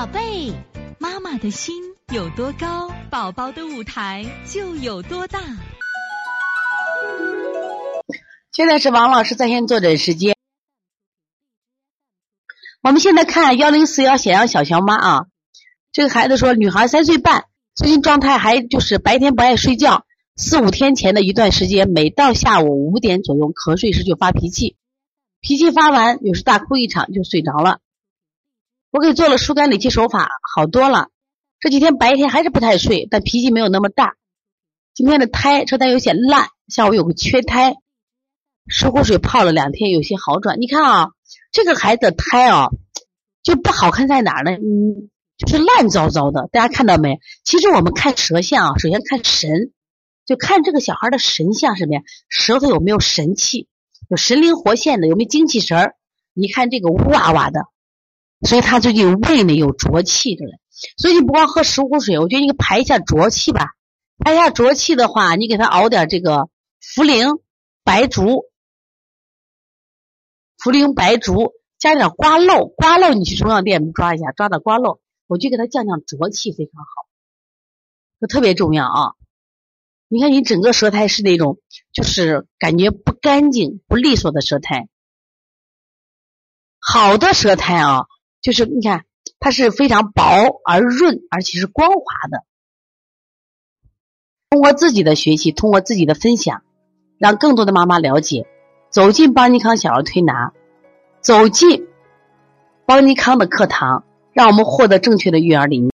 宝贝，妈妈的心有多高，宝宝的舞台就有多大。现在是王老师在线坐诊时间。我们现在看幺零四幺咸阳小乔妈啊，这个孩子说，女孩三岁半，最近状态还就是白天不爱睡觉，四五天前的一段时间，每到下午五点左右瞌睡时就发脾气，脾气发完有时大哭一场就睡着了。我给做了疏肝理气手法，好多了。这几天白天还是不太睡，但脾气没有那么大。今天的胎车胎有些烂，下午有个缺胎，石斛水泡了两天，有些好转。你看啊，这个孩子胎啊，就不好看在哪儿呢？嗯，就是烂糟糟的。大家看到没？其实我们看舌象啊，首先看神，就看这个小孩的神像什么呀？舌头有没有神气，有神灵活现的，有没有精气神儿？你看这个乌哇哇的。所以他最近胃里有浊气的了，所以你不光喝石斛水，我觉得你排一下浊气吧。排一下浊气的话，你给他熬点这个茯苓、白术、茯苓、白术，加点瓜蒌。瓜蒌你去中药店抓一下，抓点瓜蒌，我就给他降降浊气，非常好，这特别重要啊！你看你整个舌苔是那种，就是感觉不干净、不利索的舌苔，好的舌苔啊。就是你看，它是非常薄而润，而且是光滑的。通过自己的学习，通过自己的分享，让更多的妈妈了解，走进邦尼康小儿推拿，走进邦尼康的课堂，让我们获得正确的育儿理念。